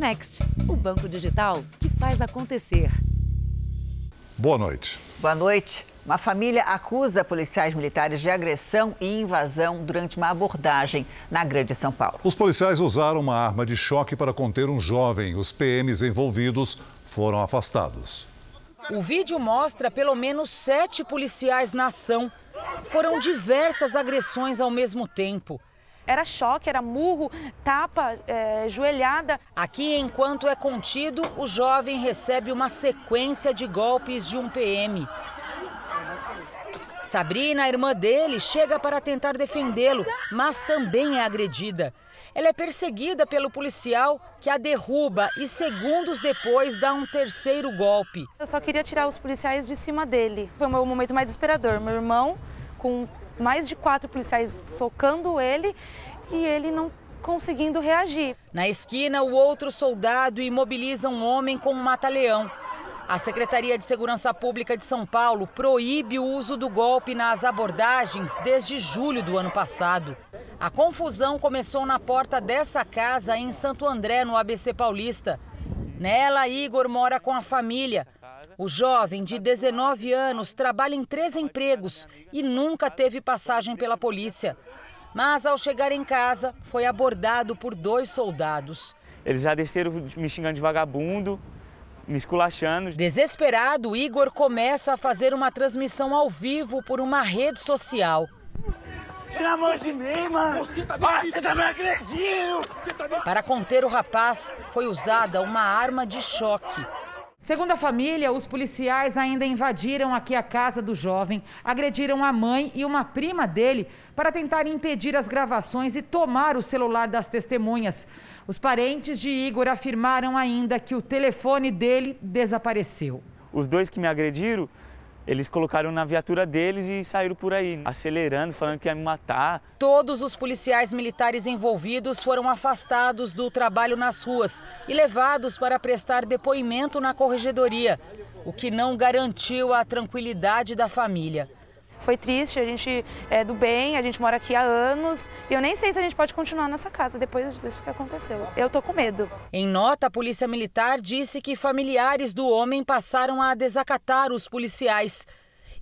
Next, o banco digital que faz acontecer. Boa noite. Boa noite. Uma família acusa policiais militares de agressão e invasão durante uma abordagem na Grande São Paulo. Os policiais usaram uma arma de choque para conter um jovem. Os PMs envolvidos foram afastados. O vídeo mostra pelo menos sete policiais na ação. Foram diversas agressões ao mesmo tempo. Era choque, era murro, tapa, é, joelhada. Aqui, enquanto é contido, o jovem recebe uma sequência de golpes de um PM. Sabrina, a irmã dele, chega para tentar defendê-lo, mas também é agredida. Ela é perseguida pelo policial que a derruba e segundos depois dá um terceiro golpe. Eu só queria tirar os policiais de cima dele. Foi o meu momento mais desesperador. Meu irmão, com mais de quatro policiais socando ele e ele não conseguindo reagir. Na esquina, o outro soldado imobiliza um homem com um mata-leão. A Secretaria de Segurança Pública de São Paulo proíbe o uso do golpe nas abordagens desde julho do ano passado. A confusão começou na porta dessa casa em Santo André, no ABC Paulista. Nela, Igor mora com a família. O jovem, de 19 anos, trabalha em três empregos e nunca teve passagem pela polícia. Mas, ao chegar em casa, foi abordado por dois soldados. Eles já desceram me xingando de vagabundo, me esculachando. Desesperado, Igor começa a fazer uma transmissão ao vivo por uma rede social. Tira a mão de mim, mano! Você tá, ah, você tá me agredindo! Tá Para conter o rapaz, foi usada uma arma de choque. Segundo a família, os policiais ainda invadiram aqui a casa do jovem, agrediram a mãe e uma prima dele para tentar impedir as gravações e tomar o celular das testemunhas. Os parentes de Igor afirmaram ainda que o telefone dele desapareceu. Os dois que me agrediram eles colocaram na viatura deles e saíram por aí, acelerando, falando que ia me matar. Todos os policiais militares envolvidos foram afastados do trabalho nas ruas e levados para prestar depoimento na corregedoria, o que não garantiu a tranquilidade da família. Foi triste, a gente é do bem, a gente mora aqui há anos e eu nem sei se a gente pode continuar nessa casa depois disso que aconteceu. Eu tô com medo. Em nota, a Polícia Militar disse que familiares do homem passaram a desacatar os policiais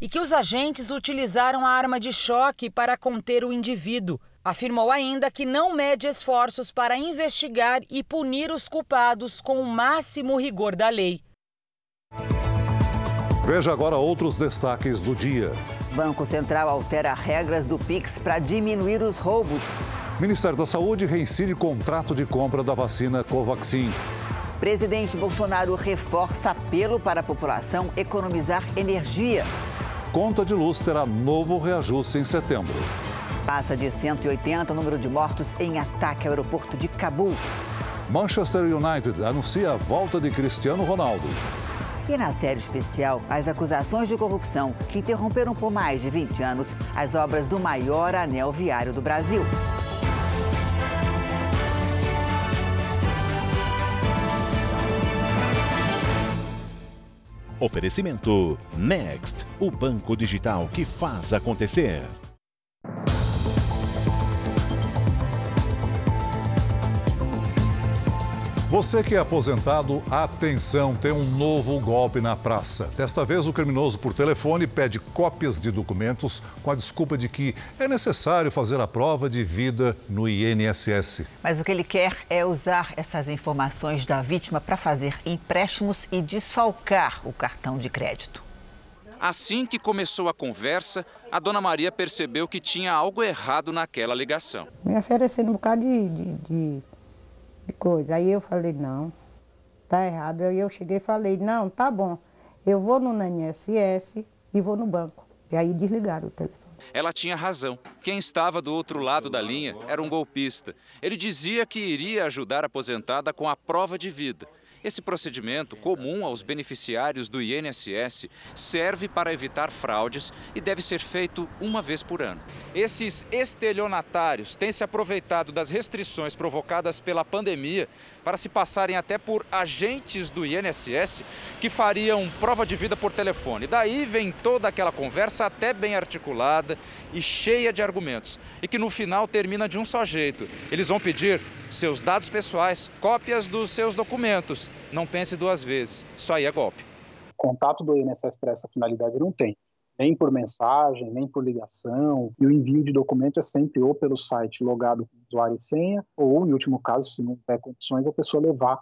e que os agentes utilizaram a arma de choque para conter o indivíduo. Afirmou ainda que não mede esforços para investigar e punir os culpados com o máximo rigor da lei. Veja agora outros destaques do dia. Banco Central altera regras do Pix para diminuir os roubos. Ministério da Saúde reincide contrato de compra da vacina Covaxin. Presidente Bolsonaro reforça apelo para a população economizar energia. Conta de luz terá novo reajuste em setembro. Passa de 180 o número de mortos em ataque ao aeroporto de Cabul. Manchester United anuncia a volta de Cristiano Ronaldo. E na série especial, as acusações de corrupção que interromperam por mais de 20 anos as obras do maior anel viário do Brasil. Oferecimento Next, o banco digital que faz acontecer. Você que é aposentado, atenção, tem um novo golpe na praça. Desta vez, o criminoso por telefone pede cópias de documentos com a desculpa de que é necessário fazer a prova de vida no INSS. Mas o que ele quer é usar essas informações da vítima para fazer empréstimos e desfalcar o cartão de crédito. Assim que começou a conversa, a dona Maria percebeu que tinha algo errado naquela ligação. Me oferecendo um bocado de, de, de coisa. Aí eu falei, não, tá errado. Aí eu cheguei e falei, não, tá bom, eu vou no INSS e vou no banco. E aí desligaram o telefone. Ela tinha razão. Quem estava do outro lado da linha era um golpista. Ele dizia que iria ajudar a aposentada com a prova de vida. Esse procedimento, comum aos beneficiários do INSS, serve para evitar fraudes e deve ser feito uma vez por ano. Esses estelionatários têm se aproveitado das restrições provocadas pela pandemia para se passarem até por agentes do INSS que fariam prova de vida por telefone. Daí vem toda aquela conversa até bem articulada e cheia de argumentos e que no final termina de um só jeito. Eles vão pedir seus dados pessoais, cópias dos seus documentos. Não pense duas vezes, isso aí é golpe. O contato do INSS para essa finalidade não tem nem por mensagem, nem por ligação. E o envio de documento é sempre ou pelo site logado com usuário e senha, ou, em último caso, se não tiver condições, a pessoa levar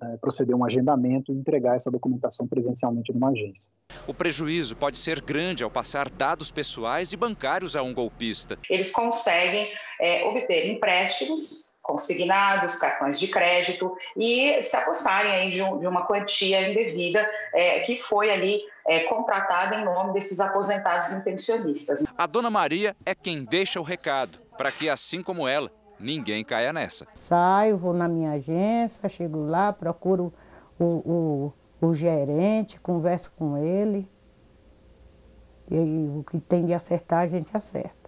é, proceder um agendamento e entregar essa documentação presencialmente numa agência. O prejuízo pode ser grande ao passar dados pessoais e bancários a um golpista. Eles conseguem é, obter empréstimos consignados, cartões de crédito e se apostarem aí de, um, de uma quantia indevida é, que foi ali é, contratada em nome desses aposentados e pensionistas. A dona Maria é quem deixa o recado, para que assim como ela, ninguém caia nessa. Saio, vou na minha agência, chego lá, procuro o, o, o gerente, converso com ele. E o que tem de acertar, a gente acerta.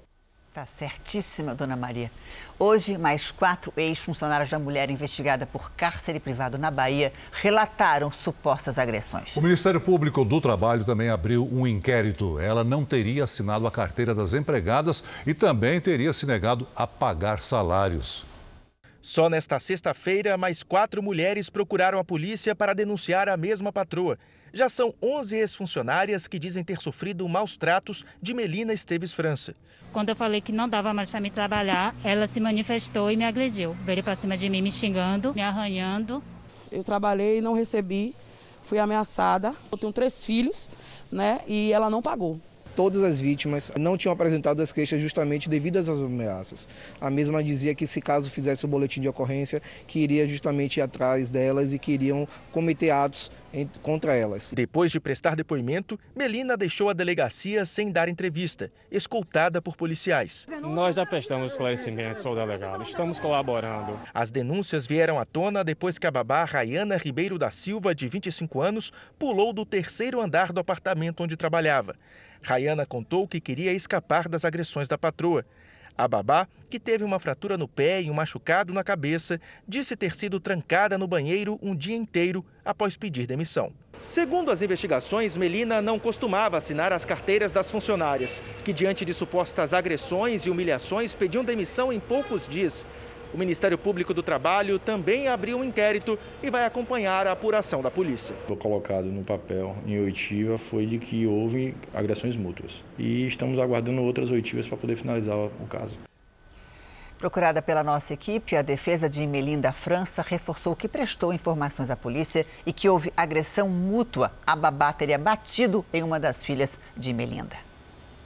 Tá certíssima, dona Maria. Hoje, mais quatro ex-funcionários da mulher investigada por cárcere privado na Bahia relataram supostas agressões. O Ministério Público do Trabalho também abriu um inquérito. Ela não teria assinado a carteira das empregadas e também teria se negado a pagar salários. Só nesta sexta-feira, mais quatro mulheres procuraram a polícia para denunciar a mesma patroa. Já são 11 ex-funcionárias que dizem ter sofrido maus tratos de Melina Esteves França. Quando eu falei que não dava mais para me trabalhar, ela se manifestou e me agrediu. Veio para cima de mim, me xingando, me arranhando. Eu trabalhei e não recebi, fui ameaçada. Eu tenho três filhos, né? E ela não pagou. Todas as vítimas não tinham apresentado as queixas justamente devido às ameaças. A mesma dizia que se caso fizesse o boletim de ocorrência, que iria justamente ir atrás delas e queriam cometer atos contra elas. Depois de prestar depoimento, Melina deixou a delegacia sem dar entrevista, escoltada por policiais. Nós já prestamos esclarecimentos ao delegado, estamos colaborando. As denúncias vieram à tona depois que a babá Rayana Ribeiro da Silva, de 25 anos, pulou do terceiro andar do apartamento onde trabalhava. Rayana contou que queria escapar das agressões da patroa. A babá, que teve uma fratura no pé e um machucado na cabeça, disse ter sido trancada no banheiro um dia inteiro após pedir demissão. Segundo as investigações, Melina não costumava assinar as carteiras das funcionárias, que diante de supostas agressões e humilhações pediam demissão em poucos dias. O Ministério Público do Trabalho também abriu um inquérito e vai acompanhar a apuração da polícia. O colocado no papel em oitiva foi de que houve agressões mútuas. E estamos aguardando outras oitivas para poder finalizar o caso. Procurada pela nossa equipe, a defesa de Melinda França reforçou que prestou informações à polícia e que houve agressão mútua. A babá teria batido em uma das filhas de Melinda.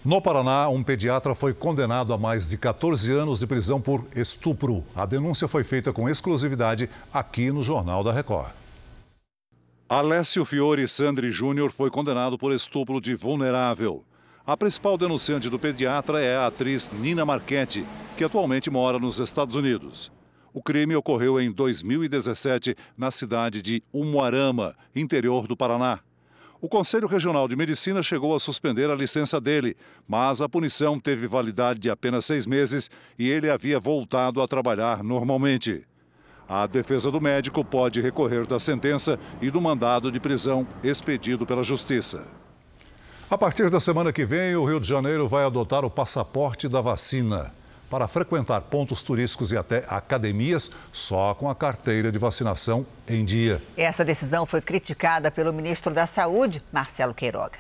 No Paraná, um pediatra foi condenado a mais de 14 anos de prisão por estupro. A denúncia foi feita com exclusividade aqui no Jornal da Record. Alessio Fiore Sandri Júnior foi condenado por estupro de vulnerável. A principal denunciante do pediatra é a atriz Nina Marchetti, que atualmente mora nos Estados Unidos. O crime ocorreu em 2017 na cidade de Umuarama, interior do Paraná. O Conselho Regional de Medicina chegou a suspender a licença dele, mas a punição teve validade de apenas seis meses e ele havia voltado a trabalhar normalmente. A defesa do médico pode recorrer da sentença e do mandado de prisão expedido pela Justiça. A partir da semana que vem, o Rio de Janeiro vai adotar o passaporte da vacina para frequentar pontos turísticos e até academias só com a carteira de vacinação em dia. Essa decisão foi criticada pelo ministro da Saúde, Marcelo Queiroga.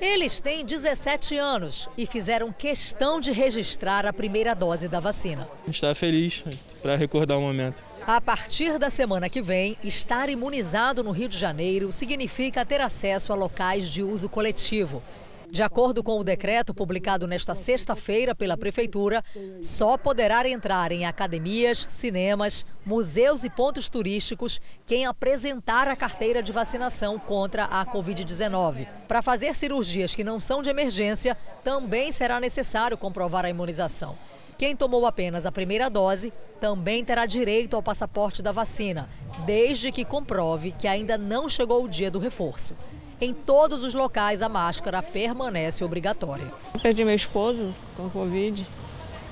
Eles têm 17 anos e fizeram questão de registrar a primeira dose da vacina. A gente está feliz para recordar o momento. A partir da semana que vem, estar imunizado no Rio de Janeiro significa ter acesso a locais de uso coletivo De acordo com o decreto publicado nesta sexta-feira pela Prefeitura, só poderá entrar em academias, cinemas, museus e pontos turísticos quem apresentar a carteira de vacinação contra a Covid-19. Para fazer cirurgias que não são de emergência, também será necessário comprovar a imunização. Quem tomou apenas a primeira dose também terá direito ao passaporte da vacina, desde que comprove que ainda não chegou o dia do reforço. Em todos os locais, a máscara permanece obrigatória. Perdi meu esposo com Covid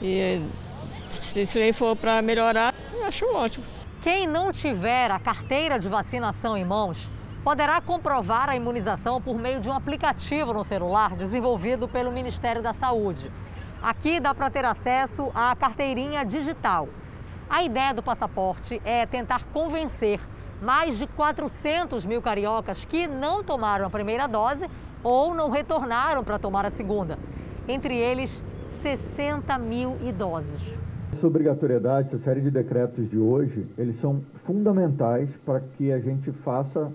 e se isso aí for para melhorar, eu acho ótimo. Quem não tiver a carteira de vacinação em mãos poderá comprovar a imunização por meio de um aplicativo no celular desenvolvido pelo Ministério da Saúde. Aqui dá para ter acesso à carteirinha digital. A ideia do passaporte é tentar convencer mais de 400 mil cariocas que não tomaram a primeira dose ou não retornaram para tomar a segunda. Entre eles, 60 mil idosos. Essa obrigatoriedade, essa série de decretos de hoje, eles são fundamentais para que a gente faça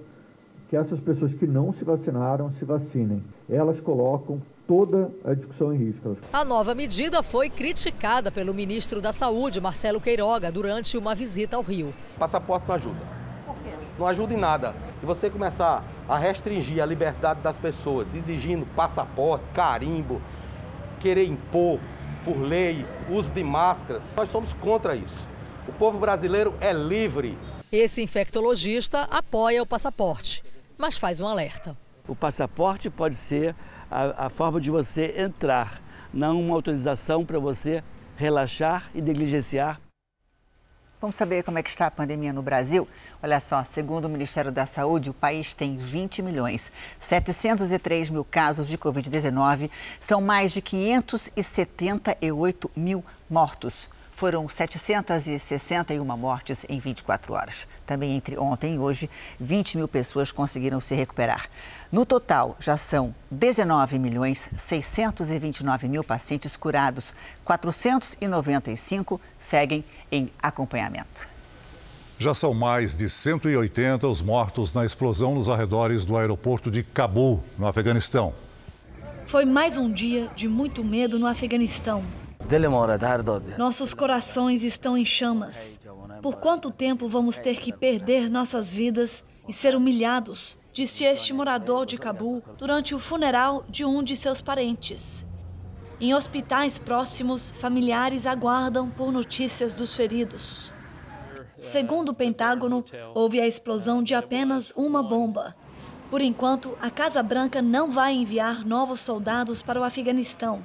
que essas pessoas que não se vacinaram se vacinem. Elas colocam toda a discussão em risco. A nova medida foi criticada pelo ministro da Saúde, Marcelo Queiroga, durante uma visita ao Rio. Passaporte não ajuda não ajuda em nada. E você começar a restringir a liberdade das pessoas, exigindo passaporte, carimbo, querer impor por lei uso de máscaras, nós somos contra isso. O povo brasileiro é livre. Esse infectologista apoia o passaporte, mas faz um alerta. O passaporte pode ser a, a forma de você entrar, não uma autorização para você relaxar e negligenciar Vamos saber como é que está a pandemia no Brasil? Olha só, segundo o Ministério da Saúde, o país tem 20 milhões 703 mil casos de Covid-19, são mais de 578 mil mortos foram 761 mortes em 24 horas. Também entre ontem e hoje, 20 mil pessoas conseguiram se recuperar. No total, já são 19 milhões 629 mil pacientes curados. 495 seguem em acompanhamento. Já são mais de 180 os mortos na explosão nos arredores do aeroporto de Cabul, no Afeganistão. Foi mais um dia de muito medo no Afeganistão. Nossos corações estão em chamas. Por quanto tempo vamos ter que perder nossas vidas e ser humilhados? Disse este morador de Cabul durante o funeral de um de seus parentes. Em hospitais próximos, familiares aguardam por notícias dos feridos. Segundo o Pentágono, houve a explosão de apenas uma bomba. Por enquanto, a Casa Branca não vai enviar novos soldados para o Afeganistão.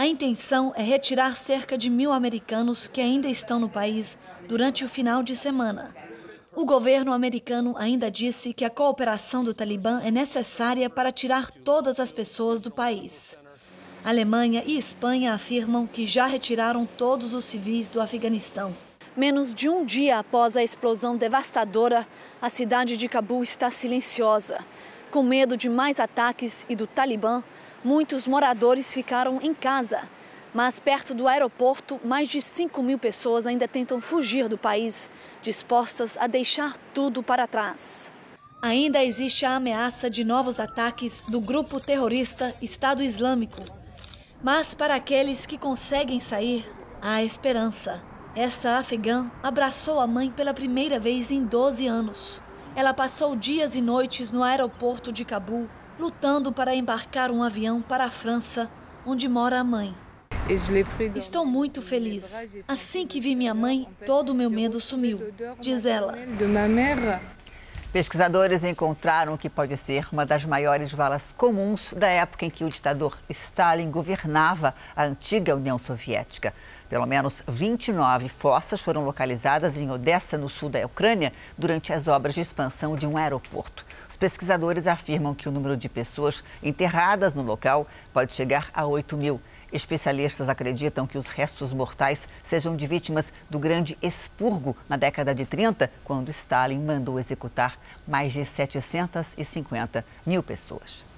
A intenção é retirar cerca de mil americanos que ainda estão no país durante o final de semana. O governo americano ainda disse que a cooperação do Talibã é necessária para tirar todas as pessoas do país. Alemanha e Espanha afirmam que já retiraram todos os civis do Afeganistão. Menos de um dia após a explosão devastadora, a cidade de Cabul está silenciosa. Com medo de mais ataques e do Talibã, Muitos moradores ficaram em casa, mas perto do aeroporto, mais de 5 mil pessoas ainda tentam fugir do país, dispostas a deixar tudo para trás. Ainda existe a ameaça de novos ataques do grupo terrorista Estado Islâmico. Mas para aqueles que conseguem sair, há esperança. Essa afegã abraçou a mãe pela primeira vez em 12 anos. Ela passou dias e noites no aeroporto de Cabul lutando para embarcar um avião para a França, onde mora a mãe. Estou muito feliz. Assim que vi minha mãe, todo o meu medo sumiu, diz ela. Pesquisadores encontraram o que pode ser uma das maiores valas comuns da época em que o ditador Stalin governava a antiga União Soviética. Pelo menos 29 fossas foram localizadas em Odessa, no sul da Ucrânia, durante as obras de expansão de um aeroporto. Os pesquisadores afirmam que o número de pessoas enterradas no local pode chegar a 8 mil. Especialistas acreditam que os restos mortais sejam de vítimas do grande expurgo na década de 30, quando Stalin mandou executar mais de 750 mil pessoas.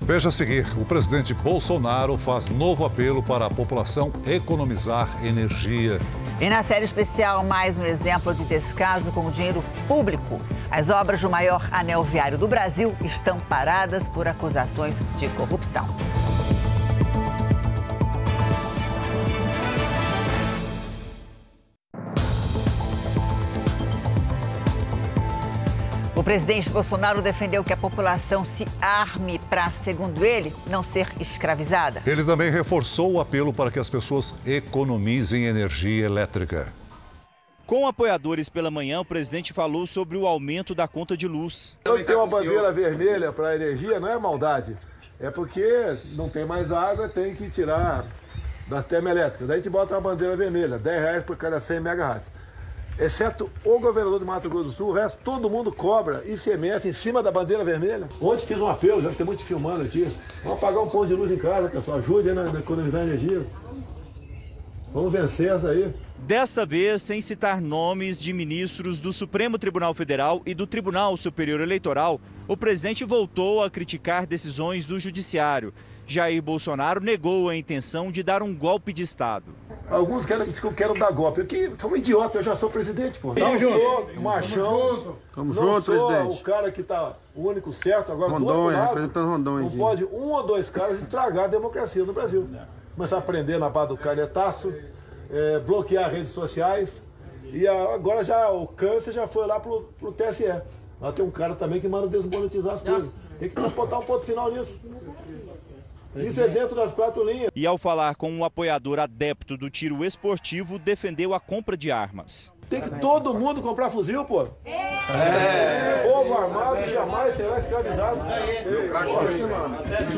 Veja a seguir: o presidente Bolsonaro faz novo apelo para a população economizar energia. E na série especial, mais um exemplo de descaso com o dinheiro público. As obras do maior anel viário do Brasil estão paradas por acusações de corrupção. Presidente Bolsonaro defendeu que a população se arme para, segundo ele, não ser escravizada. Ele também reforçou o apelo para que as pessoas economizem energia elétrica. Com apoiadores pela manhã, o presidente falou sobre o aumento da conta de luz. Eu tenho uma bandeira vermelha para a energia, não é maldade. É porque não tem mais água, tem que tirar das termoelétricas. Daí a gente bota uma bandeira vermelha, 10 reais por cada 100 megahertz exceto o governador de Mato Grosso do Sul, o resto todo mundo cobra ICMS em cima da bandeira vermelha. Ontem fiz um apelo, já que tem muito filmando aqui. Vamos apagar um ponto de luz em casa, pessoal. Ajude na, na economizar energia. Vamos vencer essa aí. Desta vez, sem citar nomes de ministros do Supremo Tribunal Federal e do Tribunal Superior Eleitoral, o presidente voltou a criticar decisões do Judiciário. Jair Bolsonaro negou a intenção de dar um golpe de Estado. Alguns querem, que eu quero dar golpe. Eu que sou um idiota, eu já sou presidente, pô. Não sou machão. Tamo não junto, sou presidente. o cara que tá o único certo. Agora, Rondônia, do outro lado, representando Rondônia Não aqui. pode um ou dois caras estragar a democracia no Brasil. Começar a prender na base do canetaço, é, bloquear redes sociais. E a- agora já o câncer já foi lá pro, pro TSE. Lá tem um cara também que manda desmonetizar as coisas. Tem que botar um ponto final nisso. Isso é dentro das quatro linhas. E ao falar com um apoiador adepto do tiro esportivo, defendeu a compra de armas. Tem que todo mundo comprar fuzil, pô. É. Povo armado jamais será escravizado.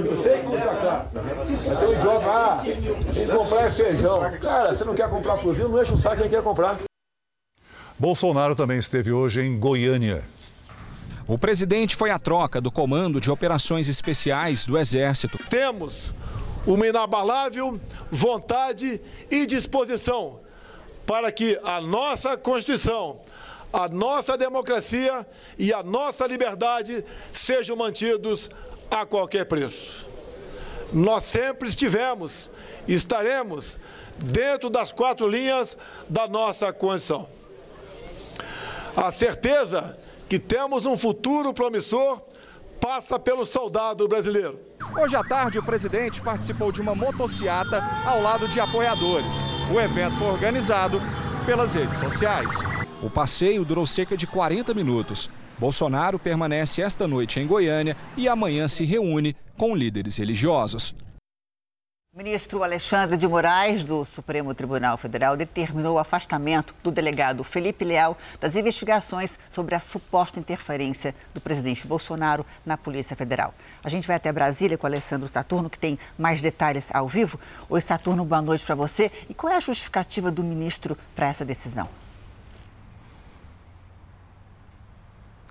Eu sei que custa caro. Mas tem um idiota, ah, tem que comprar é feijão. Cara, você não quer comprar fuzil, não enche o saco quem quer comprar. Bolsonaro também esteve hoje em Goiânia. O presidente foi à troca do Comando de Operações Especiais do Exército. Temos uma inabalável vontade e disposição para que a nossa Constituição, a nossa democracia e a nossa liberdade sejam mantidos a qualquer preço. Nós sempre estivemos e estaremos dentro das quatro linhas da nossa Constituição. A certeza que temos um futuro promissor passa pelo soldado brasileiro. Hoje à tarde, o presidente participou de uma motociata ao lado de apoiadores. O evento foi organizado pelas redes sociais. O passeio durou cerca de 40 minutos. Bolsonaro permanece esta noite em Goiânia e amanhã se reúne com líderes religiosos. Ministro Alexandre de Moraes, do Supremo Tribunal Federal, determinou o afastamento do delegado Felipe Leal das investigações sobre a suposta interferência do presidente Bolsonaro na Polícia Federal. A gente vai até Brasília com o Alessandro Saturno, que tem mais detalhes ao vivo. Oi, Saturno, boa noite para você. E qual é a justificativa do ministro para essa decisão?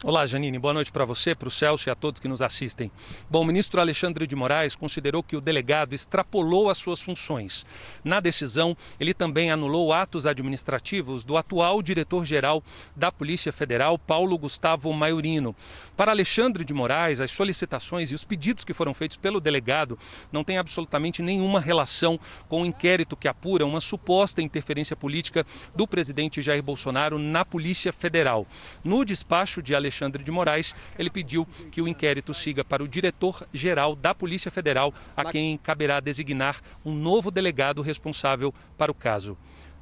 Olá, Janine. Boa noite para você, para o Celso e a todos que nos assistem. Bom, o ministro Alexandre de Moraes considerou que o delegado extrapolou as suas funções. Na decisão, ele também anulou atos administrativos do atual diretor-geral da Polícia Federal, Paulo Gustavo Maiorino. Para Alexandre de Moraes, as solicitações e os pedidos que foram feitos pelo delegado não têm absolutamente nenhuma relação com o inquérito que apura uma suposta interferência política do presidente Jair Bolsonaro na Polícia Federal. No despacho de Alexandre de Moraes, ele pediu que o inquérito siga para o diretor-geral da Polícia Federal, a quem caberá designar um novo delegado responsável para o caso.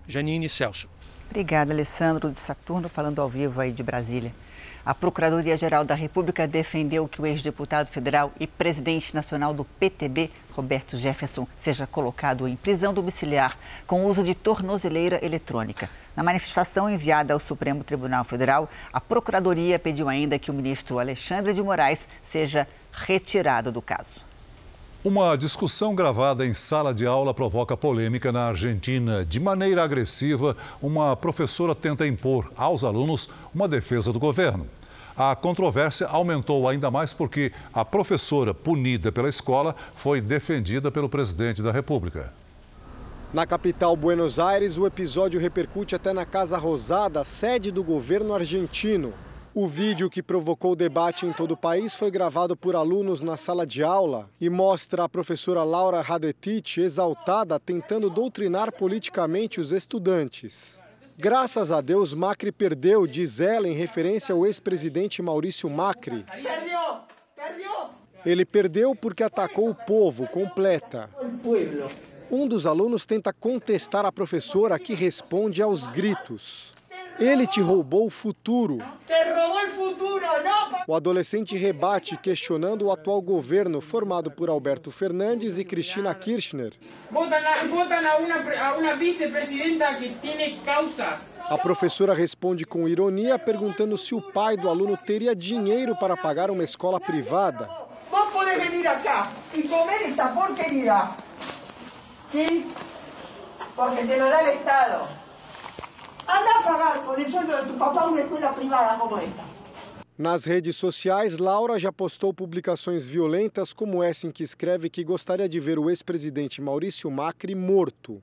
Janine Celso. Obrigada, Alessandro de Saturno, falando ao vivo aí de Brasília. A Procuradoria-Geral da República defendeu que o ex-deputado federal e presidente nacional do PTB, Roberto Jefferson, seja colocado em prisão domiciliar com uso de tornozeleira eletrônica. Na manifestação enviada ao Supremo Tribunal Federal, a Procuradoria pediu ainda que o ministro Alexandre de Moraes seja retirado do caso. Uma discussão gravada em sala de aula provoca polêmica na Argentina. De maneira agressiva, uma professora tenta impor aos alunos uma defesa do governo. A controvérsia aumentou ainda mais porque a professora punida pela escola foi defendida pelo presidente da República. Na capital Buenos Aires, o episódio repercute até na Casa Rosada, sede do governo argentino. O vídeo que provocou debate em todo o país foi gravado por alunos na sala de aula e mostra a professora Laura Radetich exaltada tentando doutrinar politicamente os estudantes. Graças a Deus, Macri perdeu, diz ela em referência ao ex-presidente Maurício Macri. Ele perdeu porque atacou o povo, completa. Um dos alunos tenta contestar a professora que responde aos gritos. Ele te roubou o futuro. O adolescente rebate questionando o atual governo formado por Alberto Fernandes e Cristina Kirchner. A professora responde com ironia, perguntando se o pai do aluno teria dinheiro para pagar uma escola privada. Vos podés venir acá y comer esta porquería. ¿Sí? Porque te lo da el Estado. Anda a pagar con el sueldo de tu papá una escuela privada como esta. Nas redes sociais, Laura já postou publicações violentas como essa em que escreve que gostaria de ver o ex-presidente Maurício Macri morto.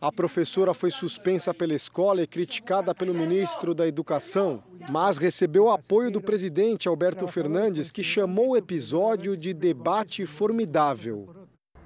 A professora foi suspensa pela escola e criticada pelo ministro da Educação, mas recebeu apoio do presidente Alberto Fernandes, que chamou o episódio de debate formidável.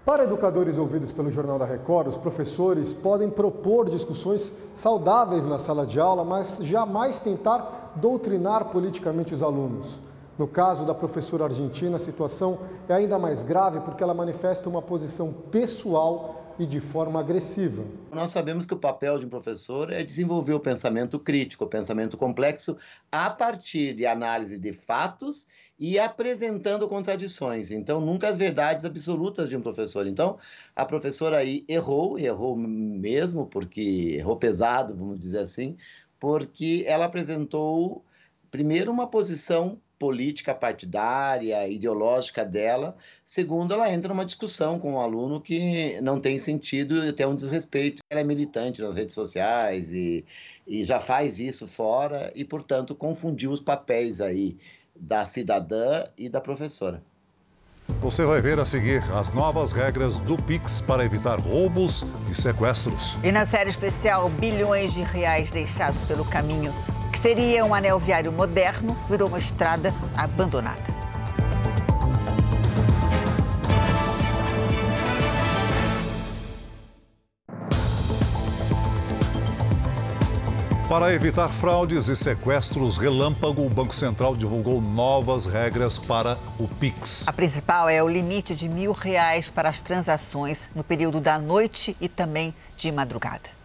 Para educadores ouvidos pelo Jornal da Record, os professores podem propor discussões saudáveis na sala de aula, mas jamais tentar doutrinar politicamente os alunos. No caso da professora argentina, a situação é ainda mais grave porque ela manifesta uma posição pessoal e de forma agressiva. Nós sabemos que o papel de um professor é desenvolver o pensamento crítico, o pensamento complexo, a partir de análise de fatos e apresentando contradições. Então, nunca as verdades absolutas de um professor. Então, a professora aí errou, errou mesmo, porque errou pesado, vamos dizer assim, porque ela apresentou, primeiro, uma posição política partidária, ideológica dela. Segundo, ela entra numa discussão com o um aluno que não tem sentido e até um desrespeito. Ela é militante nas redes sociais e, e já faz isso fora e, portanto, confundiu os papéis aí da cidadã e da professora. Você vai ver a seguir as novas regras do Pix para evitar roubos e sequestros. E na série especial, bilhões de reais deixados pelo caminho, que seria um anel viário moderno, virou uma estrada abandonada. Para evitar fraudes e sequestros relâmpago, o Banco Central divulgou novas regras para o Pix. A principal é o limite de mil reais para as transações no período da noite e também de madrugada.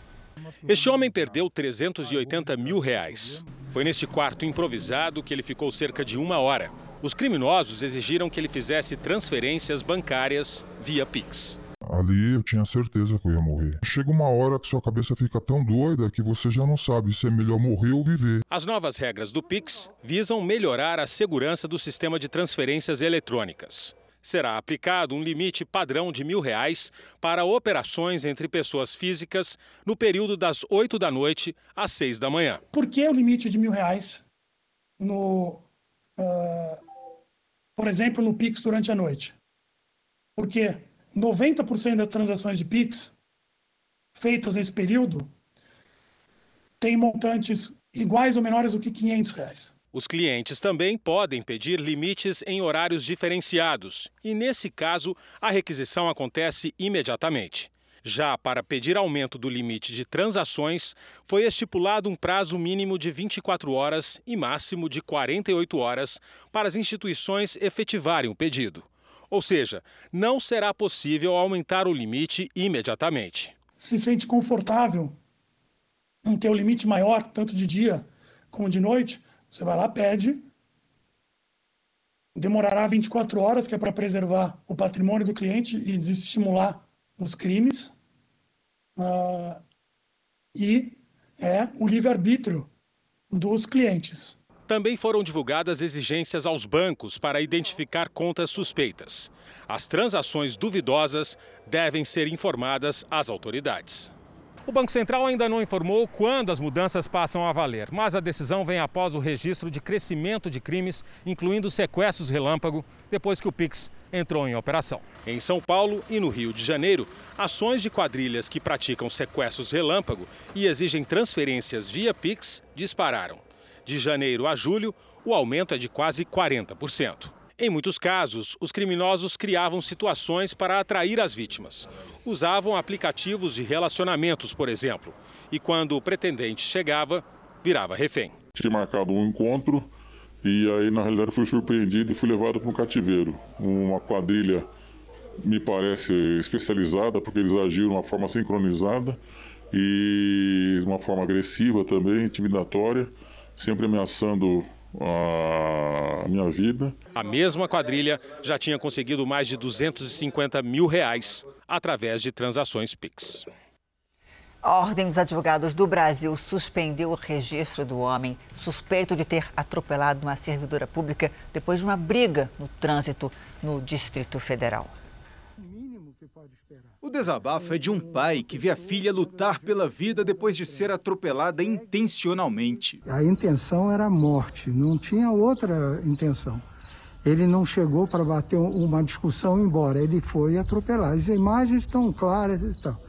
Este homem perdeu 380 mil reais. Foi neste quarto improvisado que ele ficou cerca de uma hora. Os criminosos exigiram que ele fizesse transferências bancárias via Pix. Ali eu tinha certeza que eu ia morrer. Chega uma hora que sua cabeça fica tão doida que você já não sabe se é melhor morrer ou viver. As novas regras do Pix visam melhorar a segurança do sistema de transferências eletrônicas. Será aplicado um limite padrão de mil reais para operações entre pessoas físicas no período das 8 da noite às 6 da manhã. Por que o limite de mil reais no, uh, por exemplo, no Pix durante a noite? Porque 90% das transações de Pix feitas nesse período têm montantes iguais ou menores do que 500 reais. Os clientes também podem pedir limites em horários diferenciados e, nesse caso, a requisição acontece imediatamente. Já para pedir aumento do limite de transações, foi estipulado um prazo mínimo de 24 horas e máximo de 48 horas para as instituições efetivarem o pedido. Ou seja, não será possível aumentar o limite imediatamente. Se sente confortável em ter o um limite maior, tanto de dia como de noite, você vai lá, pede. Demorará 24 horas, que é para preservar o patrimônio do cliente e desestimular os crimes. Uh, e é o livre-arbítrio dos clientes. Também foram divulgadas exigências aos bancos para identificar contas suspeitas. As transações duvidosas devem ser informadas às autoridades. O Banco Central ainda não informou quando as mudanças passam a valer, mas a decisão vem após o registro de crescimento de crimes, incluindo sequestros relâmpago, depois que o Pix entrou em operação. Em São Paulo e no Rio de Janeiro, ações de quadrilhas que praticam sequestros relâmpago e exigem transferências via Pix dispararam. De janeiro a julho, o aumento é de quase 40%. Em muitos casos, os criminosos criavam situações para atrair as vítimas. Usavam aplicativos de relacionamentos, por exemplo. E quando o pretendente chegava, virava refém. Tinha marcado um encontro e aí, na realidade, fui surpreendido e fui levado para um cativeiro. Uma quadrilha, me parece, especializada, porque eles agiram de uma forma sincronizada e de uma forma agressiva também, intimidatória, sempre ameaçando a minha vida. A mesma quadrilha já tinha conseguido mais de 250 mil reais através de transações Pix. A Ordem dos Advogados do Brasil suspendeu o registro do homem suspeito de ter atropelado uma servidora pública depois de uma briga no trânsito no Distrito Federal. O desabafo é de um pai que vê a filha lutar pela vida depois de ser atropelada intencionalmente. A intenção era a morte, não tinha outra intenção. Ele não chegou para bater uma discussão embora, ele foi atropelar. As imagens estão claras e tal.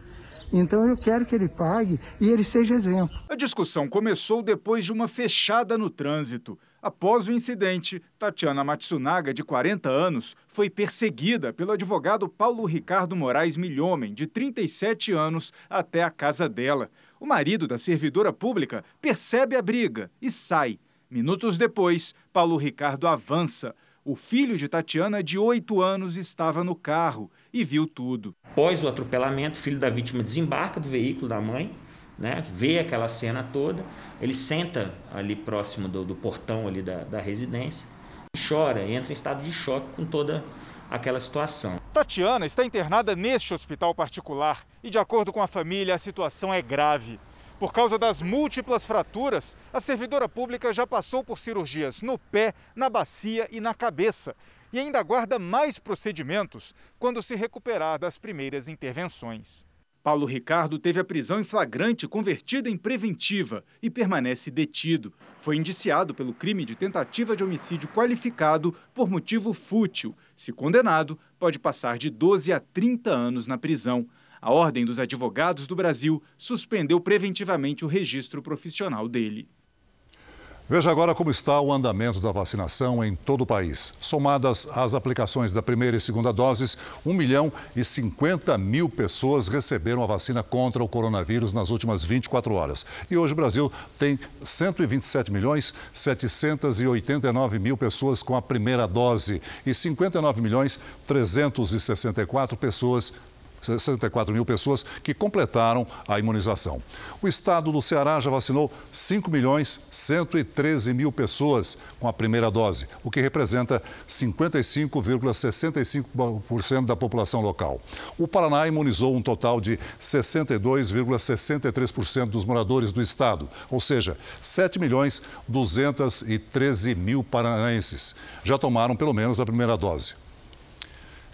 Então eu quero que ele pague e ele seja exemplo. A discussão começou depois de uma fechada no trânsito. Após o incidente, Tatiana Matsunaga, de 40 anos, foi perseguida pelo advogado Paulo Ricardo Moraes Milhomem, de 37 anos, até a casa dela. O marido da servidora pública percebe a briga e sai. Minutos depois, Paulo Ricardo avança. O filho de Tatiana, de 8 anos, estava no carro e viu tudo. Após o atropelamento, o filho da vítima desembarca do veículo da mãe né, vê aquela cena toda, ele senta ali próximo do, do portão ali da, da residência, chora, entra em estado de choque com toda aquela situação. Tatiana está internada neste hospital particular e, de acordo com a família, a situação é grave. Por causa das múltiplas fraturas, a servidora pública já passou por cirurgias no pé, na bacia e na cabeça e ainda aguarda mais procedimentos quando se recuperar das primeiras intervenções. Paulo Ricardo teve a prisão em flagrante convertida em preventiva e permanece detido. Foi indiciado pelo crime de tentativa de homicídio qualificado por motivo fútil. Se condenado, pode passar de 12 a 30 anos na prisão. A Ordem dos Advogados do Brasil suspendeu preventivamente o registro profissional dele. Veja agora como está o andamento da vacinação em todo o país. Somadas as aplicações da primeira e segunda doses, 1 milhão e 50 mil pessoas receberam a vacina contra o coronavírus nas últimas 24 horas. E hoje o Brasil tem 127 milhões 789 mil pessoas com a primeira dose e 59 milhões 364 pessoas 64 mil pessoas que completaram a imunização. O estado do Ceará já vacinou 5 milhões 113 mil pessoas com a primeira dose, o que representa 55,65% da população local. O Paraná imunizou um total de 62,63% dos moradores do estado, ou seja, 7 milhões 213 mil paranaenses já tomaram pelo menos a primeira dose.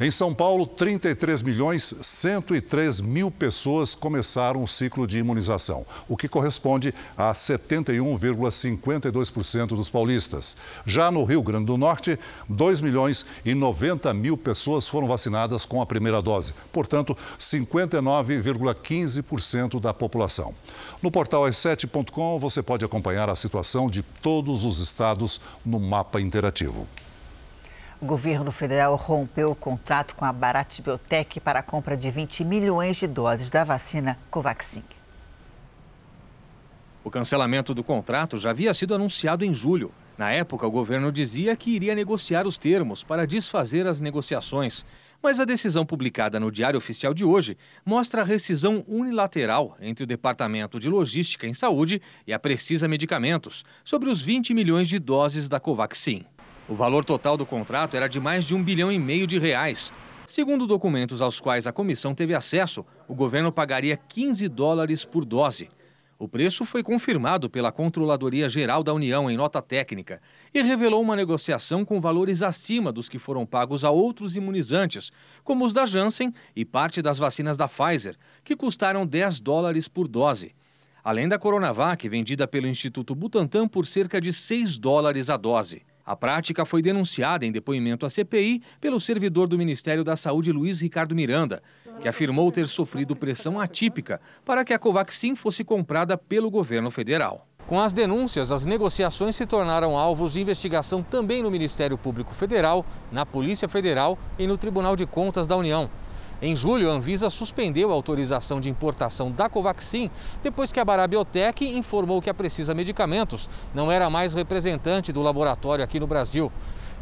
Em São Paulo, 33 milhões 103 mil pessoas começaram o ciclo de imunização, o que corresponde a 71,52% dos paulistas. Já no Rio Grande do Norte, 2 milhões e 90 mil pessoas foram vacinadas com a primeira dose, portanto, 59,15% da população. No portal s7.com você pode acompanhar a situação de todos os estados no mapa interativo. O governo federal rompeu o contrato com a Bharat Biotech para a compra de 20 milhões de doses da vacina Covaxin. O cancelamento do contrato já havia sido anunciado em julho. Na época, o governo dizia que iria negociar os termos para desfazer as negociações. Mas a decisão publicada no Diário Oficial de hoje mostra a rescisão unilateral entre o Departamento de Logística em Saúde e a Precisa Medicamentos sobre os 20 milhões de doses da Covaxin. O valor total do contrato era de mais de um bilhão e meio de reais. Segundo documentos aos quais a comissão teve acesso, o governo pagaria 15 dólares por dose. O preço foi confirmado pela Controladoria Geral da União em nota técnica e revelou uma negociação com valores acima dos que foram pagos a outros imunizantes, como os da Janssen e parte das vacinas da Pfizer, que custaram 10 dólares por dose. Além da Coronavac, vendida pelo Instituto Butantan por cerca de 6 dólares a dose. A prática foi denunciada em depoimento à CPI pelo servidor do Ministério da Saúde, Luiz Ricardo Miranda, que afirmou ter sofrido pressão atípica para que a Covaxin fosse comprada pelo governo federal. Com as denúncias, as negociações se tornaram alvos de investigação também no Ministério Público Federal, na Polícia Federal e no Tribunal de Contas da União. Em julho, a Anvisa suspendeu a autorização de importação da Covaxin depois que a Barabiotec informou que a Precisa Medicamentos não era mais representante do laboratório aqui no Brasil.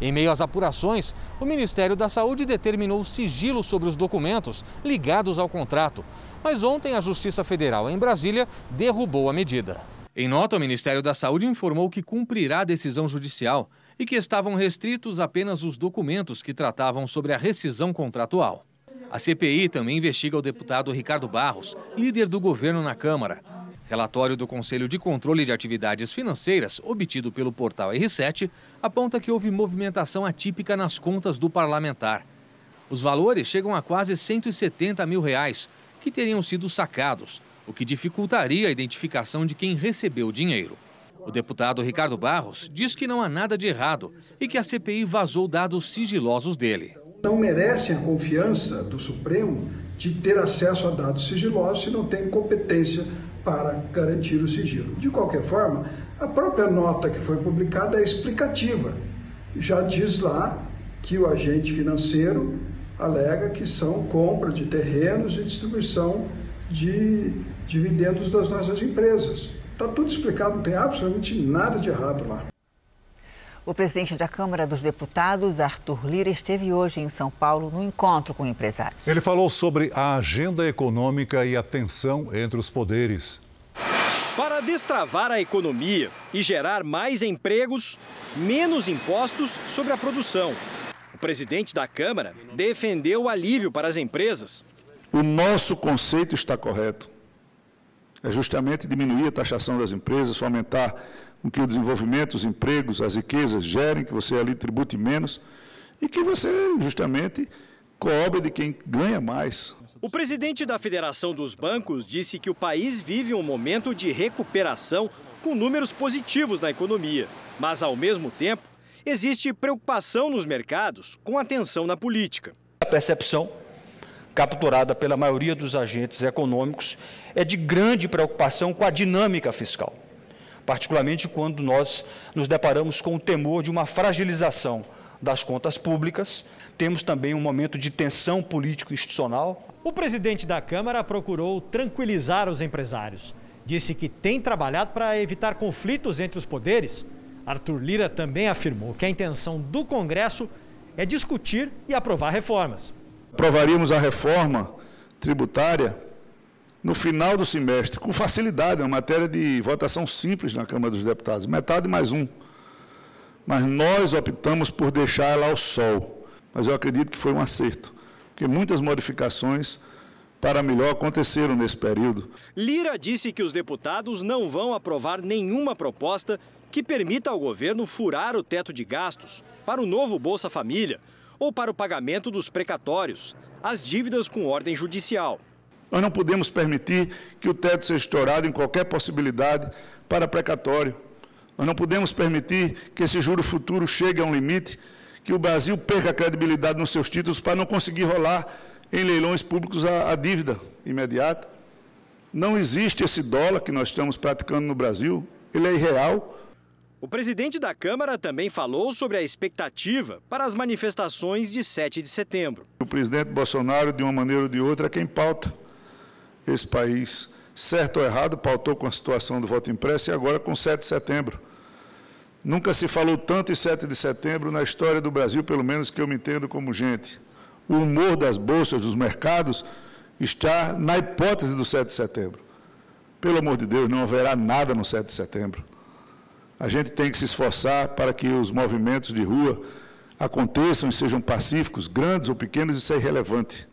Em meio às apurações, o Ministério da Saúde determinou sigilo sobre os documentos ligados ao contrato. Mas ontem a Justiça Federal em Brasília derrubou a medida. Em nota, o Ministério da Saúde informou que cumprirá a decisão judicial e que estavam restritos apenas os documentos que tratavam sobre a rescisão contratual. A CPI também investiga o deputado Ricardo Barros, líder do governo na Câmara. Relatório do Conselho de Controle de Atividades Financeiras, obtido pelo portal R7, aponta que houve movimentação atípica nas contas do parlamentar. Os valores chegam a quase 170 mil reais, que teriam sido sacados o que dificultaria a identificação de quem recebeu o dinheiro. O deputado Ricardo Barros diz que não há nada de errado e que a CPI vazou dados sigilosos dele. Não merecem a confiança do Supremo de ter acesso a dados sigilosos se não tem competência para garantir o sigilo. De qualquer forma, a própria nota que foi publicada é explicativa. Já diz lá que o agente financeiro alega que são compra de terrenos e distribuição de dividendos das nossas empresas. Está tudo explicado, não tem absolutamente nada de errado lá. O presidente da Câmara dos Deputados, Arthur Lira, esteve hoje em São Paulo no encontro com empresários. Ele falou sobre a agenda econômica e a tensão entre os poderes. Para destravar a economia e gerar mais empregos, menos impostos sobre a produção. O presidente da Câmara defendeu o alívio para as empresas. O nosso conceito está correto é justamente diminuir a taxação das empresas, fomentar com que o desenvolvimento, os empregos, as riquezas gerem, que você ali tribute menos e que você justamente cobre de quem ganha mais. O presidente da Federação dos Bancos disse que o país vive um momento de recuperação com números positivos na economia, mas ao mesmo tempo existe preocupação nos mercados com a tensão na política. A percepção capturada pela maioria dos agentes econômicos, é de grande preocupação com a dinâmica fiscal, particularmente quando nós nos deparamos com o temor de uma fragilização das contas públicas. Temos também um momento de tensão político-institucional. O presidente da Câmara procurou tranquilizar os empresários. Disse que tem trabalhado para evitar conflitos entre os poderes. Arthur Lira também afirmou que a intenção do Congresso é discutir e aprovar reformas aprovaríamos a reforma tributária no final do semestre, com facilidade, é uma matéria de votação simples na Câmara dos Deputados, metade mais um. Mas nós optamos por deixar ela ao sol. Mas eu acredito que foi um acerto, porque muitas modificações para melhor aconteceram nesse período. Lira disse que os deputados não vão aprovar nenhuma proposta que permita ao governo furar o teto de gastos para o novo Bolsa Família ou para o pagamento dos precatórios, as dívidas com ordem judicial. Nós não podemos permitir que o teto seja estourado em qualquer possibilidade para precatório. Nós não podemos permitir que esse juro futuro chegue a um limite, que o Brasil perca a credibilidade nos seus títulos para não conseguir rolar em leilões públicos a, a dívida imediata. Não existe esse dólar que nós estamos praticando no Brasil, ele é irreal. O presidente da Câmara também falou sobre a expectativa para as manifestações de 7 de setembro. O presidente Bolsonaro, de uma maneira ou de outra, é quem pauta esse país. Certo ou errado, pautou com a situação do voto impresso e agora com 7 de setembro. Nunca se falou tanto em 7 de setembro na história do Brasil, pelo menos que eu me entendo como gente. O humor das bolsas, dos mercados, está na hipótese do 7 de setembro. Pelo amor de Deus, não haverá nada no 7 de setembro. A gente tem que se esforçar para que os movimentos de rua aconteçam e sejam pacíficos, grandes ou pequenos, isso é irrelevante.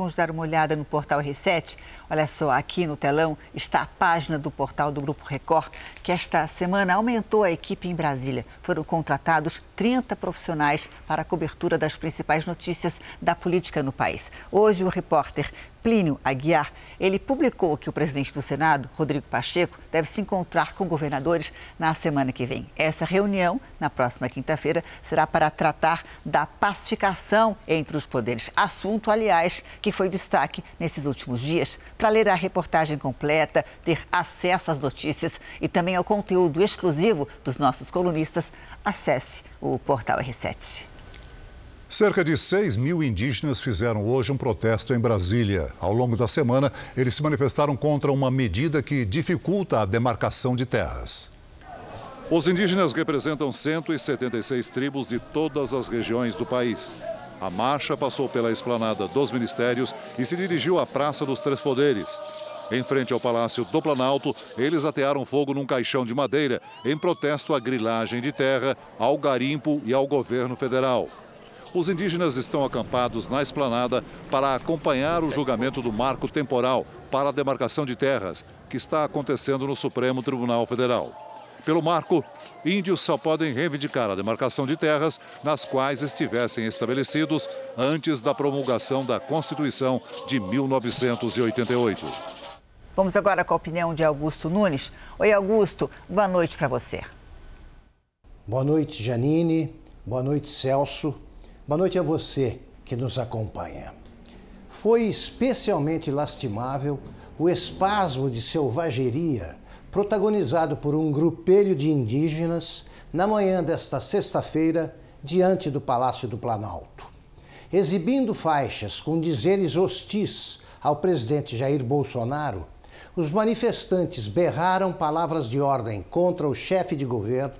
Vamos dar uma olhada no portal R7. Olha só, aqui no telão está a página do portal do Grupo Record, que esta semana aumentou a equipe em Brasília. Foram contratados 30 profissionais para a cobertura das principais notícias da política no país. Hoje, o repórter Plínio Aguiar, ele publicou que o presidente do Senado, Rodrigo Pacheco, deve se encontrar com governadores na semana que vem. Essa reunião, na próxima quinta-feira, será para tratar da pacificação entre os poderes. Assunto, aliás, que foi destaque nesses últimos dias. Para ler a reportagem completa, ter acesso às notícias e também ao conteúdo exclusivo dos nossos colunistas, acesse o portal R7. Cerca de 6 mil indígenas fizeram hoje um protesto em Brasília. Ao longo da semana, eles se manifestaram contra uma medida que dificulta a demarcação de terras. Os indígenas representam 176 tribos de todas as regiões do país. A marcha passou pela esplanada dos ministérios e se dirigiu à Praça dos Três Poderes. Em frente ao Palácio do Planalto, eles atearam fogo num caixão de madeira em protesto à grilagem de terra, ao garimpo e ao governo federal. Os indígenas estão acampados na esplanada para acompanhar o julgamento do marco temporal para a demarcação de terras, que está acontecendo no Supremo Tribunal Federal. Pelo marco, índios só podem reivindicar a demarcação de terras nas quais estivessem estabelecidos antes da promulgação da Constituição de 1988. Vamos agora com a opinião de Augusto Nunes. Oi, Augusto, boa noite para você. Boa noite, Janine. Boa noite, Celso. Boa noite a você que nos acompanha. Foi especialmente lastimável o espasmo de selvageria protagonizado por um grupelho de indígenas na manhã desta sexta-feira diante do Palácio do Planalto. Exibindo faixas com dizeres hostis ao presidente Jair Bolsonaro, os manifestantes berraram palavras de ordem contra o chefe de governo,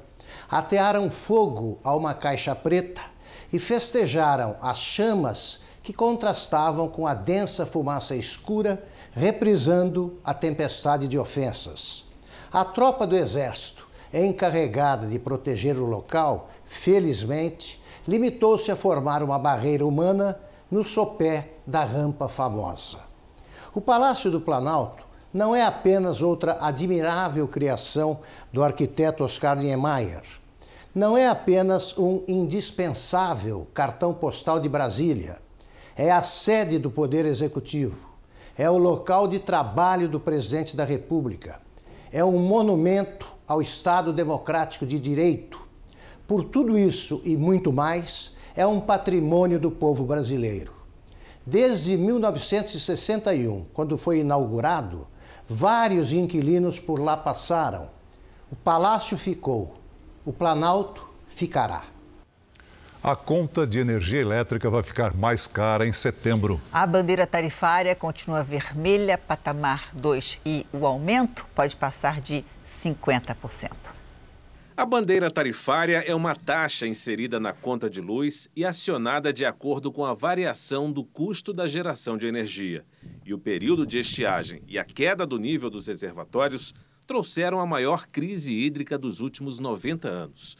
atearam fogo a uma caixa preta e festejaram as chamas que contrastavam com a densa fumaça escura, reprisando a tempestade de ofensas. A tropa do Exército, encarregada de proteger o local, felizmente, limitou-se a formar uma barreira humana no sopé da rampa famosa. O Palácio do Planalto não é apenas outra admirável criação do arquiteto Oscar Niemeyer não é apenas um indispensável cartão postal de Brasília, é a sede do Poder Executivo, é o local de trabalho do presidente da República, é um monumento ao Estado Democrático de Direito. Por tudo isso e muito mais, é um patrimônio do povo brasileiro. Desde 1961, quando foi inaugurado, vários inquilinos por lá passaram. O palácio ficou o Planalto ficará. A conta de energia elétrica vai ficar mais cara em setembro. A bandeira tarifária continua vermelha, patamar 2, e o aumento pode passar de 50%. A bandeira tarifária é uma taxa inserida na conta de luz e acionada de acordo com a variação do custo da geração de energia. E o período de estiagem e a queda do nível dos reservatórios trouxeram a maior crise hídrica dos últimos 90 anos.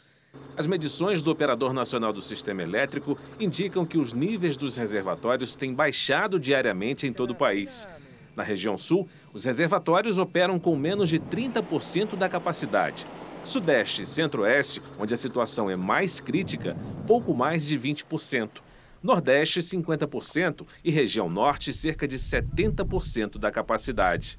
As medições do Operador Nacional do Sistema Elétrico indicam que os níveis dos reservatórios têm baixado diariamente em todo o país. Na região sul, os reservatórios operam com menos de 30% da capacidade. Sudeste e Centro-Oeste, onde a situação é mais crítica, pouco mais de 20%. Nordeste, 50% e região Norte, cerca de 70% da capacidade.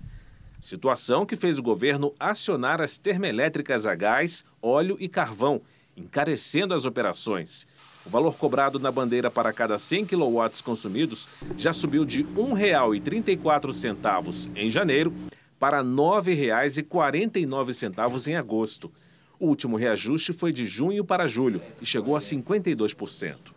Situação que fez o governo acionar as termoelétricas a gás, óleo e carvão, encarecendo as operações. O valor cobrado na bandeira para cada 100 kW consumidos já subiu de R$ 1,34 em janeiro para R$ 9,49 em agosto. O último reajuste foi de junho para julho e chegou a 52%.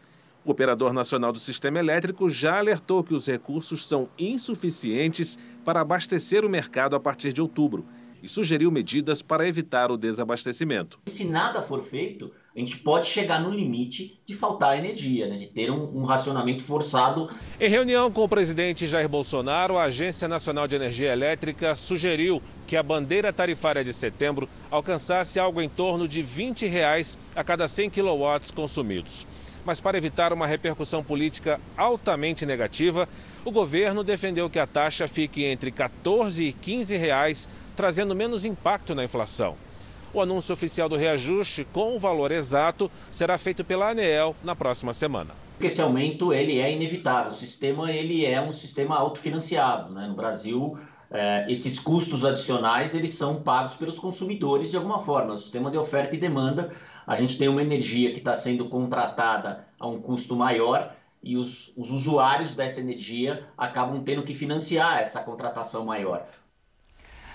O Operador Nacional do Sistema Elétrico já alertou que os recursos são insuficientes para abastecer o mercado a partir de outubro e sugeriu medidas para evitar o desabastecimento. Se nada for feito, a gente pode chegar no limite de faltar energia, né? de ter um, um, racionamento forçado. Em reunião com o presidente Jair Bolsonaro, a Agência Nacional de Energia Elétrica sugeriu que a bandeira tarifária de setembro alcançasse algo em torno de 20 reais a cada 100 kW consumidos mas para evitar uma repercussão política altamente negativa, o governo defendeu que a taxa fique entre 14 e 15 reais, trazendo menos impacto na inflação. O anúncio oficial do reajuste com o valor exato será feito pela ANEEL na próxima semana. Esse aumento ele é inevitável. O sistema ele é um sistema autofinanciado. Né? No Brasil, é, esses custos adicionais eles são pagos pelos consumidores de alguma forma. O sistema de oferta e demanda. A gente tem uma energia que está sendo contratada a um custo maior e os, os usuários dessa energia acabam tendo que financiar essa contratação maior.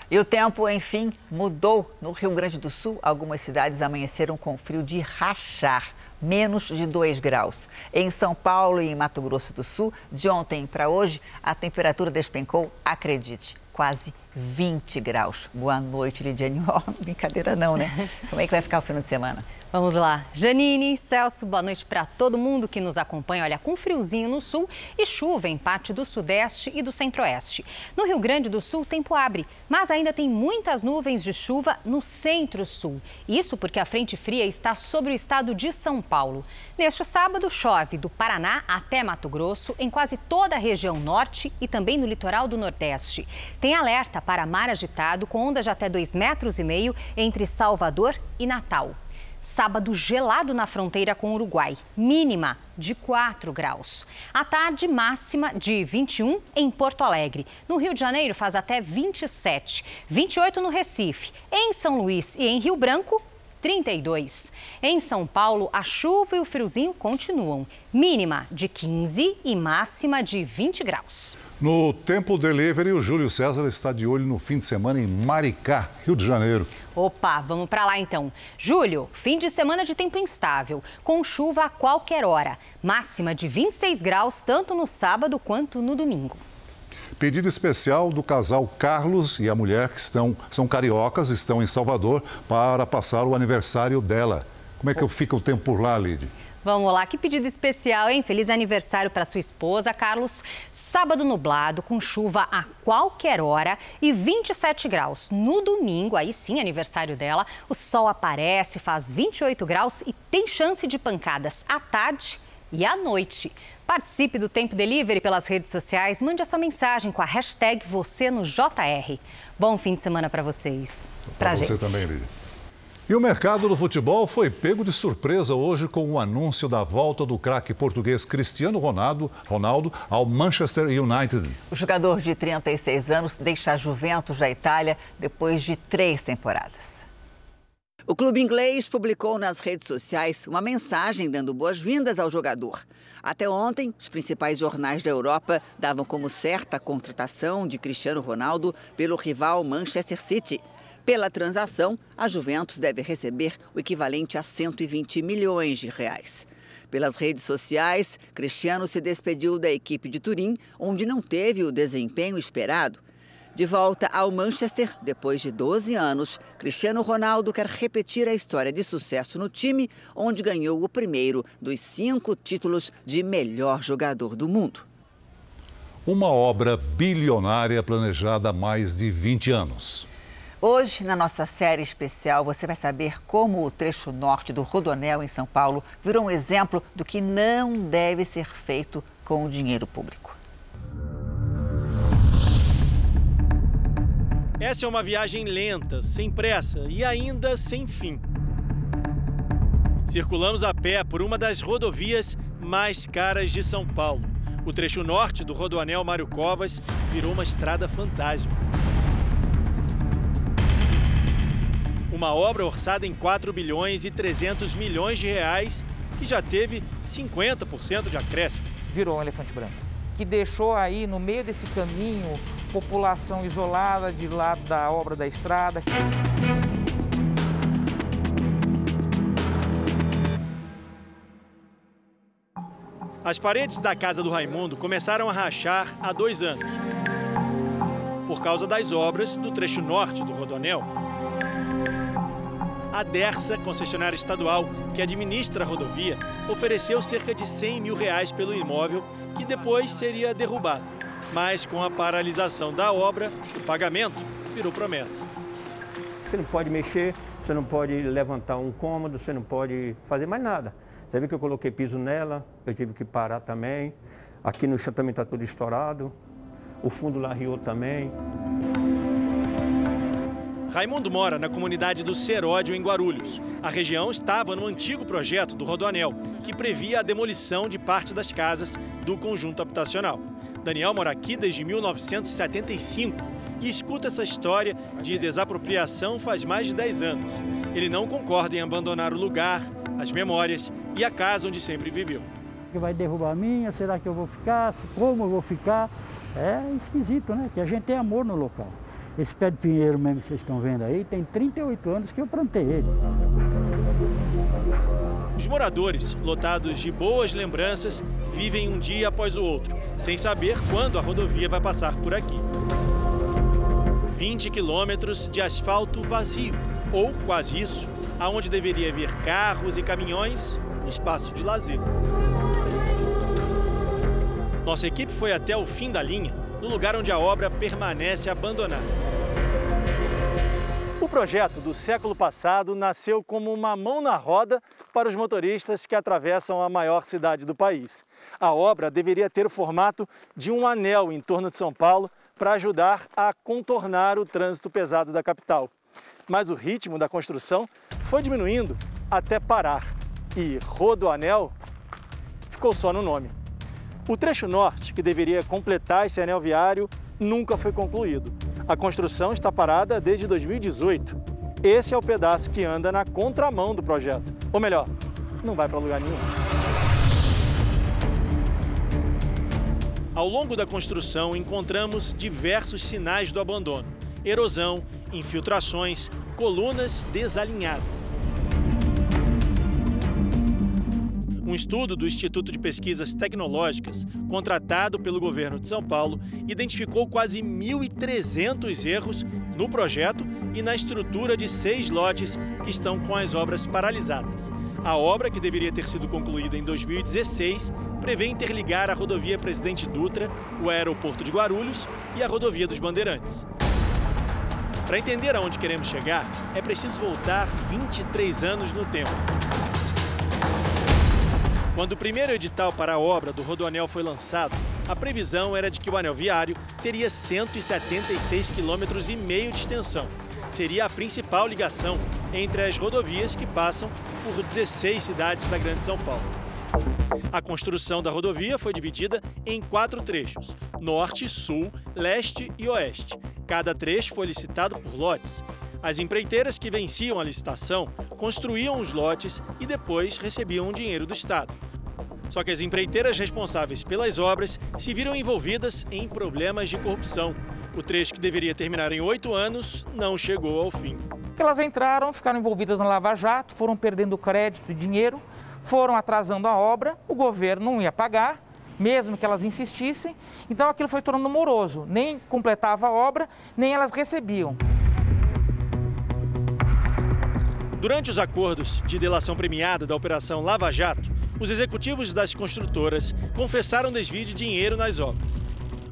E o tempo, enfim, mudou. No Rio Grande do Sul, algumas cidades amanheceram com frio de rachar, menos de 2 graus. Em São Paulo e em Mato Grosso do Sul, de ontem para hoje, a temperatura despencou, acredite, quase 20 graus. Boa noite, Lidiane. Oh, brincadeira não, né? Como é que vai ficar o final de semana? Vamos lá. Janine, Celso, boa noite para todo mundo que nos acompanha. Olha, com friozinho no sul e chuva em parte do sudeste e do centro-oeste. No Rio Grande do Sul, tempo abre, mas ainda tem muitas nuvens de chuva no centro-sul. Isso porque a frente fria está sobre o estado de São Paulo. Neste sábado, chove do Paraná até Mato Grosso, em quase toda a região norte e também no litoral do Nordeste. Tem alerta para mar agitado com ondas de até 2,5 metros e meio entre Salvador e Natal. Sábado gelado na fronteira com o Uruguai, mínima de 4 graus. À tarde, máxima de 21 em Porto Alegre. No Rio de Janeiro, faz até 27. 28 no Recife. Em São Luís e em Rio Branco, 32. Em São Paulo, a chuva e o friozinho continuam. Mínima de 15 e máxima de 20 graus. No Tempo Delivery, o Júlio César está de olho no fim de semana em Maricá, Rio de Janeiro. Opa, vamos para lá então. Júlio, fim de semana de tempo instável, com chuva a qualquer hora. Máxima de 26 graus, tanto no sábado quanto no domingo. Pedido especial do casal Carlos e a mulher que estão, são cariocas, estão em Salvador para passar o aniversário dela. Como é que fica o tempo por lá, Lid? Vamos lá, que pedido especial, hein? Feliz aniversário para sua esposa, Carlos. Sábado nublado, com chuva a qualquer hora e 27 graus. No domingo, aí sim, aniversário dela, o sol aparece, faz 28 graus e tem chance de pancadas à tarde e à noite. Participe do Tempo Delivery pelas redes sociais, mande a sua mensagem com a hashtag você no JR. Bom fim de semana para vocês. Para você também, Lídia. E o mercado do futebol foi pego de surpresa hoje com o anúncio da volta do craque português Cristiano Ronaldo, Ronaldo ao Manchester United. O jogador de 36 anos deixa a Juventus da Itália depois de três temporadas. O clube inglês publicou nas redes sociais uma mensagem dando boas-vindas ao jogador. Até ontem, os principais jornais da Europa davam como certa a contratação de Cristiano Ronaldo pelo rival Manchester City. Pela transação, a Juventus deve receber o equivalente a 120 milhões de reais. Pelas redes sociais, Cristiano se despediu da equipe de Turim, onde não teve o desempenho esperado. De volta ao Manchester, depois de 12 anos, Cristiano Ronaldo quer repetir a história de sucesso no time, onde ganhou o primeiro dos cinco títulos de melhor jogador do mundo. Uma obra bilionária planejada há mais de 20 anos. Hoje, na nossa série especial, você vai saber como o trecho norte do Rodonel, em São Paulo, virou um exemplo do que não deve ser feito com o dinheiro público. Essa é uma viagem lenta, sem pressa e ainda sem fim. Circulamos a pé por uma das rodovias mais caras de São Paulo. O trecho norte do Rodoanel Mário Covas virou uma estrada fantasma. Uma obra orçada em 4 bilhões e 300 milhões de reais, que já teve 50% de acréscimo. Virou um elefante branco, que deixou aí no meio desse caminho população isolada de lado da obra da estrada. As paredes da casa do Raimundo começaram a rachar há dois anos, por causa das obras do trecho norte do Rodonel. A Dersa, concessionária estadual que administra a rodovia, ofereceu cerca de 100 mil reais pelo imóvel, que depois seria derrubado. Mas com a paralisação da obra, o pagamento virou promessa. Você não pode mexer, você não pode levantar um cômodo, você não pode fazer mais nada. Você viu que eu coloquei piso nela, eu tive que parar também. Aqui no chão também está tudo estourado. O fundo lá riou também. Raimundo mora na comunidade do Seródio, em Guarulhos. A região estava no antigo projeto do Rodoanel, que previa a demolição de parte das casas do conjunto habitacional. Daniel mora aqui desde 1975 e escuta essa história de desapropriação faz mais de 10 anos. Ele não concorda em abandonar o lugar, as memórias e a casa onde sempre viveu. Vai derrubar a minha? Será que eu vou ficar? Como eu vou ficar? É esquisito, né? Que a gente tem amor no local. Esse pé de pinheiro mesmo que vocês estão vendo aí, tem 38 anos que eu plantei ele. Os moradores, lotados de boas lembranças, vivem um dia após o outro, sem saber quando a rodovia vai passar por aqui. 20 quilômetros de asfalto vazio, ou quase isso, aonde deveria vir carros e caminhões, um espaço de lazer. Nossa equipe foi até o fim da linha, no lugar onde a obra permanece abandonada. Projeto do século passado nasceu como uma mão na roda para os motoristas que atravessam a maior cidade do país. A obra deveria ter o formato de um anel em torno de São Paulo para ajudar a contornar o trânsito pesado da capital. Mas o ritmo da construção foi diminuindo até parar e Rodoanel ficou só no nome. O trecho norte, que deveria completar esse anel viário, nunca foi concluído. A construção está parada desde 2018. Esse é o pedaço que anda na contramão do projeto. Ou melhor, não vai para lugar nenhum. Ao longo da construção, encontramos diversos sinais do abandono: erosão, infiltrações, colunas desalinhadas. Um estudo do Instituto de Pesquisas Tecnológicas, contratado pelo governo de São Paulo, identificou quase 1.300 erros no projeto e na estrutura de seis lotes que estão com as obras paralisadas. A obra, que deveria ter sido concluída em 2016, prevê interligar a rodovia Presidente Dutra, o aeroporto de Guarulhos e a rodovia dos Bandeirantes. Para entender aonde queremos chegar, é preciso voltar 23 anos no tempo. Quando o primeiro edital para a obra do Rodoanel foi lançado, a previsão era de que o anel viário teria 176,5 km de extensão. Seria a principal ligação entre as rodovias que passam por 16 cidades da Grande São Paulo. A construção da rodovia foi dividida em quatro trechos: norte, sul, leste e oeste. Cada trecho foi licitado por lotes. As empreiteiras que venciam a licitação construíam os lotes e depois recebiam o dinheiro do Estado. Só que as empreiteiras responsáveis pelas obras se viram envolvidas em problemas de corrupção. O trecho que deveria terminar em oito anos não chegou ao fim. Elas entraram, ficaram envolvidas na Lava Jato, foram perdendo crédito e dinheiro, foram atrasando a obra, o governo não ia pagar, mesmo que elas insistissem, então aquilo foi tornando moroso. Nem completava a obra, nem elas recebiam. Durante os acordos de delação premiada da Operação Lava Jato, os executivos das construtoras confessaram desvio de dinheiro nas obras.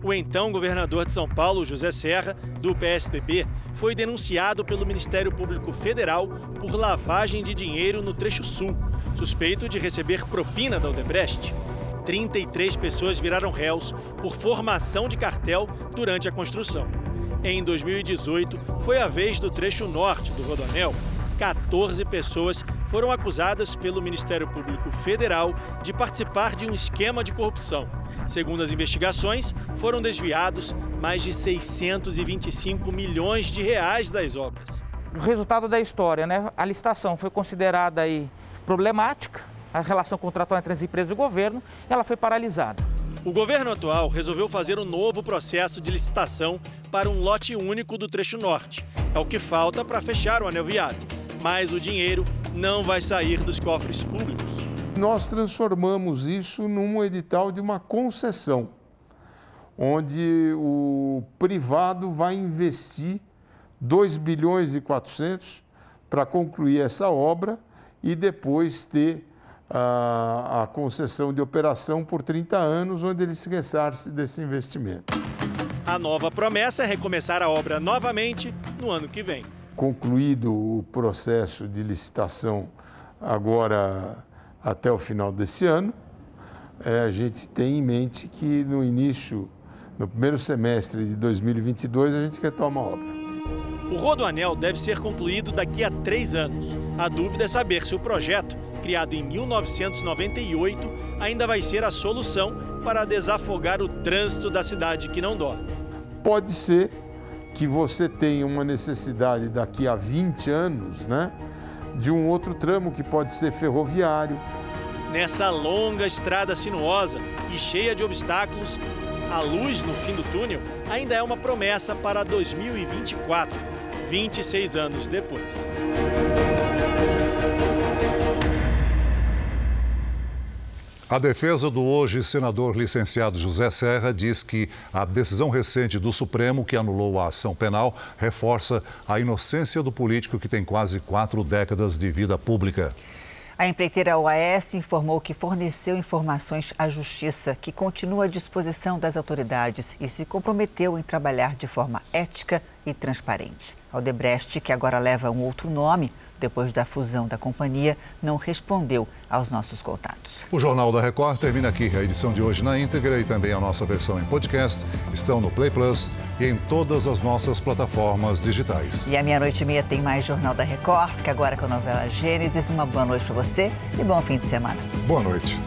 O então governador de São Paulo, José Serra, do PSDB, foi denunciado pelo Ministério Público Federal por lavagem de dinheiro no trecho sul, suspeito de receber propina da Odebrecht. 33 pessoas viraram réus por formação de cartel durante a construção. Em 2018, foi a vez do trecho norte do Rodoanel, 14 pessoas foram acusadas pelo Ministério Público Federal de participar de um esquema de corrupção. Segundo as investigações, foram desviados mais de 625 milhões de reais das obras. O resultado da história, né? A licitação foi considerada aí problemática, a relação contratual entre as empresas e o governo, ela foi paralisada. O governo atual resolveu fazer um novo processo de licitação para um lote único do trecho norte. É o que falta para fechar o anel viário mas o dinheiro não vai sair dos cofres públicos. Nós transformamos isso num edital de uma concessão, onde o privado vai investir 2 bilhões e 400 para concluir essa obra e depois ter a, a, concessão de operação por 30 anos, onde ele se ressarce desse investimento. A nova promessa é recomeçar a obra novamente no ano que vem concluído o processo de licitação agora até o final desse ano, é, a gente tem em mente que no início, no primeiro semestre de 2022, a gente retoma a obra. O Rodoanel deve ser concluído daqui a três anos. A dúvida é saber se o projeto, criado em 1998, ainda vai ser a solução para desafogar o trânsito da cidade que não dorme. Pode ser que você tenha uma necessidade daqui a 20 anos, né, de um outro tramo que pode ser ferroviário. Nessa longa estrada sinuosa e cheia de obstáculos, a luz no fim do túnel ainda é uma promessa para 2024, 26 anos depois. A defesa do hoje senador licenciado José Serra diz que a decisão recente do Supremo, que anulou a ação penal, reforça a inocência do político que tem quase quatro décadas de vida pública. A empreiteira OAS informou que forneceu informações à Justiça, que continua à disposição das autoridades e se comprometeu em trabalhar de forma ética e transparente. Aldebrecht, que agora leva um outro nome, depois da fusão da companhia, não respondeu aos nossos contatos. O Jornal da Record termina aqui. A edição de hoje na íntegra e também a nossa versão em podcast estão no Play Plus e em todas as nossas plataformas digitais. E à meia-noite e meia tem mais Jornal da Record. Fica agora com a novela Gênesis. Uma boa noite para você e bom fim de semana. Boa noite.